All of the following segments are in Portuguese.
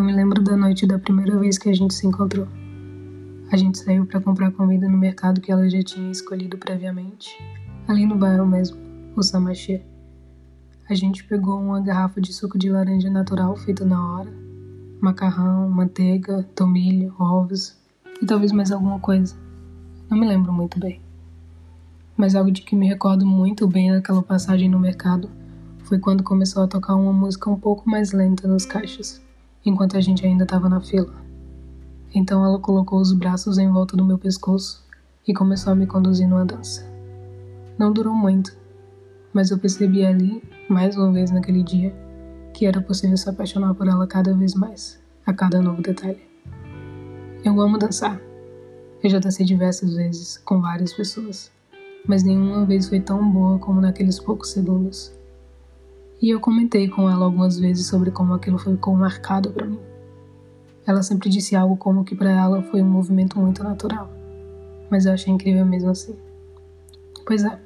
lembro da noite da primeira vez que a gente se encontrou. A gente saiu para comprar comida no mercado que ela já tinha escolhido previamente, ali no bairro mesmo, o Samachê. A gente pegou uma garrafa de suco de laranja natural feito na hora, macarrão, manteiga, tomilho, ovos e talvez mais alguma coisa. Não me lembro muito bem. Mas algo de que me recordo muito bem naquela passagem no mercado foi quando começou a tocar uma música um pouco mais lenta nos caixas, enquanto a gente ainda estava na fila. Então ela colocou os braços em volta do meu pescoço e começou a me conduzir numa dança. Não durou muito, mas eu percebi ali, mais uma vez naquele dia, que era possível se apaixonar por ela cada vez mais, a cada novo detalhe. Eu amo dançar. Eu já dancei diversas vezes, com várias pessoas, mas nenhuma vez foi tão boa como naqueles poucos segundos. E eu comentei com ela algumas vezes sobre como aquilo ficou marcado para mim. Ela sempre disse algo como que para ela foi um movimento muito natural, mas eu achei incrível mesmo assim. Pois é,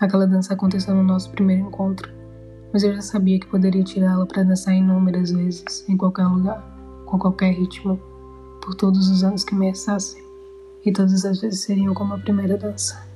aquela dança aconteceu no nosso primeiro encontro, mas eu já sabia que poderia tirá-la para dançar inúmeras vezes, em qualquer lugar, com qualquer ritmo, por todos os anos que me restassem, e todas as vezes seriam como a primeira dança.